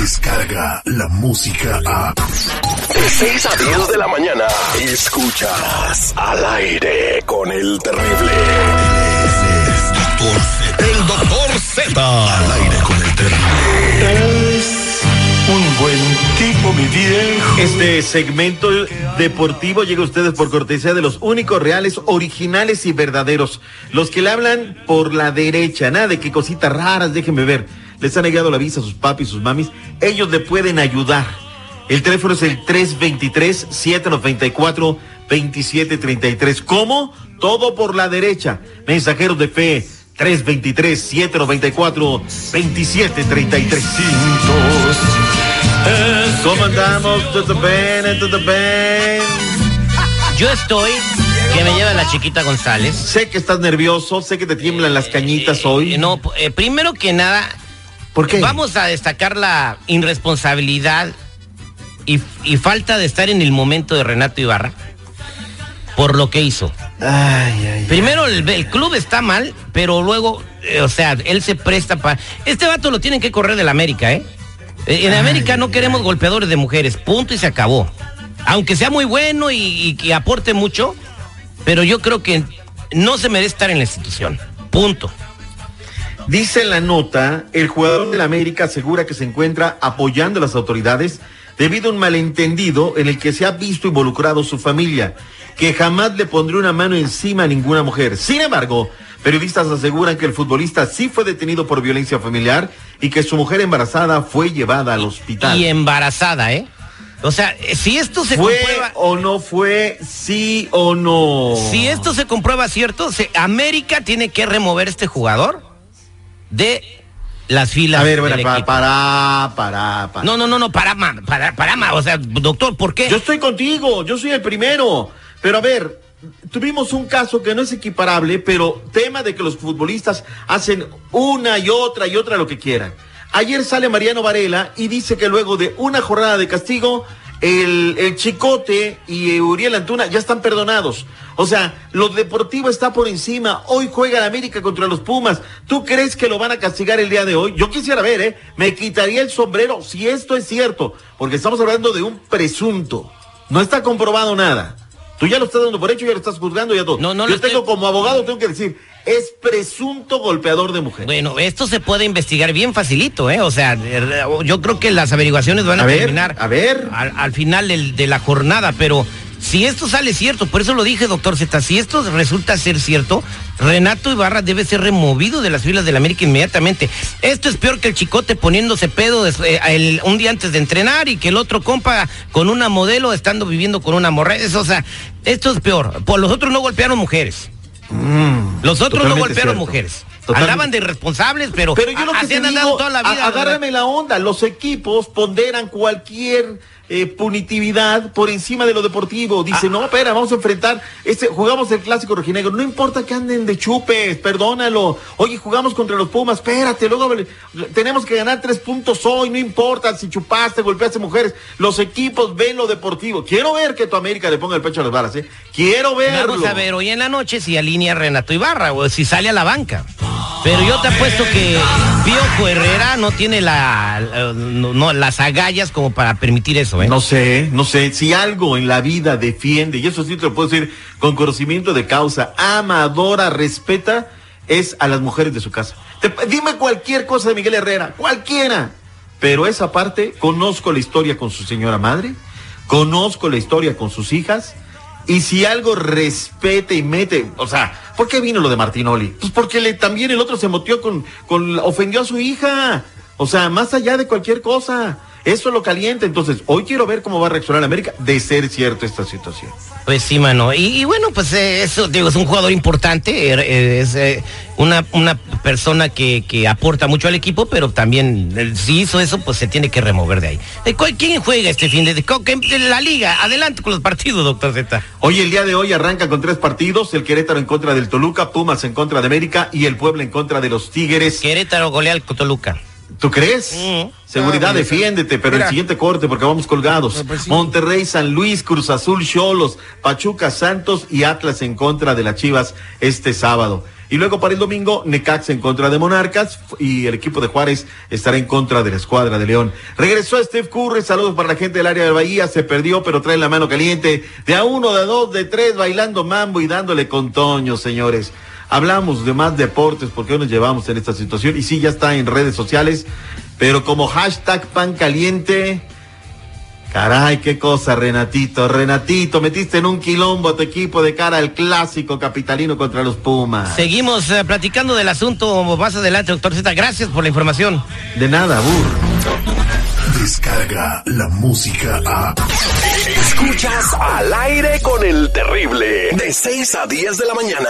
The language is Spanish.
llega la música a... De 6 a 10 de la mañana, escuchas al aire con el terrible. El doctor Z. Al aire con el terrible. Es un buen tipo, mi viejo. Este segmento deportivo llega a ustedes por cortesía de los únicos reales, originales y verdaderos. Los que le hablan por la derecha, nada de que cositas raras, déjenme ver. Les han negado la visa a sus papis, sus mamis. Ellos le pueden ayudar. El teléfono es el 323-794-2733. ¿Cómo? Todo por la derecha. Mensajeros de fe. 323-794-2733. ¿Cómo andamos? ¿Todo bien? ¿Todo bien? Yo estoy que me lleva la chiquita González. Sé que estás nervioso, sé que te tiemblan las cañitas hoy. Eh, no, eh, primero que nada, ¿Por qué? vamos a destacar la irresponsabilidad y, y falta de estar en el momento de Renato Ibarra por lo que hizo. Ay, ay, Primero el, el club está mal, pero luego, eh, o sea, él se presta para... Este vato lo tienen que correr del América, ¿eh? Eh, En América no queremos golpeadores de mujeres, punto y se acabó. Aunque sea muy bueno y, y que aporte mucho, pero yo creo que no se merece estar en la institución. Punto. Dice en la nota, el jugador del América asegura que se encuentra apoyando a las autoridades debido a un malentendido en el que se ha visto involucrado su familia, que jamás le pondría una mano encima a ninguna mujer. Sin embargo, periodistas aseguran que el futbolista sí fue detenido por violencia familiar y que su mujer embarazada fue llevada al hospital. Y embarazada, ¿eh? O sea, eh, si esto se ¿Fue comprueba... o no fue? ¿Sí o no? Si esto se comprueba cierto, se- América tiene que remover este jugador de las filas A ver, bueno, para, para, para, para. No, no, no, no, para, para, para, o sea, doctor, ¿por qué? Yo estoy contigo, yo soy el primero. Pero a ver, tuvimos un caso que no es equiparable, pero tema de que los futbolistas hacen una y otra y otra lo que quieran. Ayer sale Mariano Varela y dice que luego de una jornada de castigo, el, el Chicote y Uriel Antuna ya están perdonados. O sea, lo deportivo está por encima. Hoy juega el América contra los Pumas. ¿Tú crees que lo van a castigar el día de hoy? Yo quisiera ver, ¿eh? Me quitaría el sombrero si esto es cierto, porque estamos hablando de un presunto. No está comprobado nada. Tú ya lo estás dando por hecho, ya lo estás juzgando, ya todo. No, no Yo estoy- tengo como abogado, tengo que decir, es presunto golpeador de mujer. Bueno, esto se puede investigar bien facilito, ¿eh? O sea, yo creo que las averiguaciones van a, A ver, terminar a ver. Al, al final del- de la jornada, pero si esto sale cierto, por eso lo dije, doctor Z, si esto resulta ser cierto, Renato Ibarra debe ser removido de las filas del América inmediatamente. Esto es peor que el chicote poniéndose pedo eh, el- un día antes de entrenar y que el otro compa con una modelo estando viviendo con una morra. Eso, o sea, esto es peor. Por los otros no golpearon mujeres. Los otros no golpearon cierto. mujeres. Totalmente. Andaban de irresponsables, pero, Pero yo lo que así han andado toda la vida. agárrame la onda. Los equipos ponderan cualquier eh, punitividad por encima de lo deportivo. Dice, Ah. no, espera, vamos a enfrentar, este, jugamos el clásico rojinegro. No importa que anden de chupes, perdónalo. Oye, jugamos contra los Pumas, espérate, luego tenemos que ganar tres puntos hoy, no importa si chupaste, golpeaste mujeres. Los equipos ven lo deportivo. Quiero ver que tu América le ponga el pecho a las balas, ¿eh? Quiero verlo. Vamos a ver hoy en la noche si alinea Renato Ibarra o si sale a la banca. Pero yo te apuesto que Piojo Herrera no tiene la, no, las agallas como para permitir eso, ¿eh? No sé, no sé, si algo en la vida defiende, y eso sí te lo puedo decir con conocimiento de causa, ama, adora, respeta, es a las mujeres de su casa. Dime cualquier cosa de Miguel Herrera, cualquiera. Pero esa parte, conozco la historia con su señora madre, conozco la historia con sus hijas, y si algo respete y mete, o sea, ¿por qué vino lo de Martinoli? Pues porque le, también el otro se motió con, con, ofendió a su hija. O sea, más allá de cualquier cosa. Eso lo calienta. Entonces, hoy quiero ver cómo va a reaccionar América de ser cierto esta situación. Pues sí, mano. Y, y bueno, pues eh, eso, digo, es un jugador importante, eh, eh, es eh, una, una persona que, que aporta mucho al equipo, pero también si hizo eso, pues se tiene que remover de ahí. Eh, ¿cuál- ¿Quién juega este fin de, de, de la liga? Adelante con los partidos, doctor Z. Hoy, el día de hoy, arranca con tres partidos: el Querétaro en contra del Toluca, Pumas en contra de América y el Puebla en contra de los Tigres. Querétaro golea al Toluca. ¿Tú crees? Mm. Seguridad, Ah, bueno, defiéndete, pero mira. el siguiente corte porque vamos colgados. No, pues sí. Monterrey, San Luis, Cruz Azul, Cholos, Pachuca, Santos y Atlas en contra de las Chivas este sábado. Y luego para el domingo, Necax en contra de Monarcas y el equipo de Juárez estará en contra de la escuadra de León. Regresó Steve Curry, saludos para la gente del área de Bahía, se perdió pero trae la mano caliente. De a uno, de a dos, de tres, bailando mambo y dándole con Toño, señores. Hablamos de más deportes porque hoy nos llevamos en esta situación y sí, ya está en redes sociales, pero como hashtag pan caliente, caray, qué cosa, Renatito, Renatito, metiste en un quilombo a tu equipo de cara al clásico capitalino contra los Pumas. Seguimos eh, platicando del asunto más adelante, doctor Z. Gracias por la información. De nada, burro. Descarga la música a. Escuchas al aire con el terrible. De 6 a 10 de la mañana.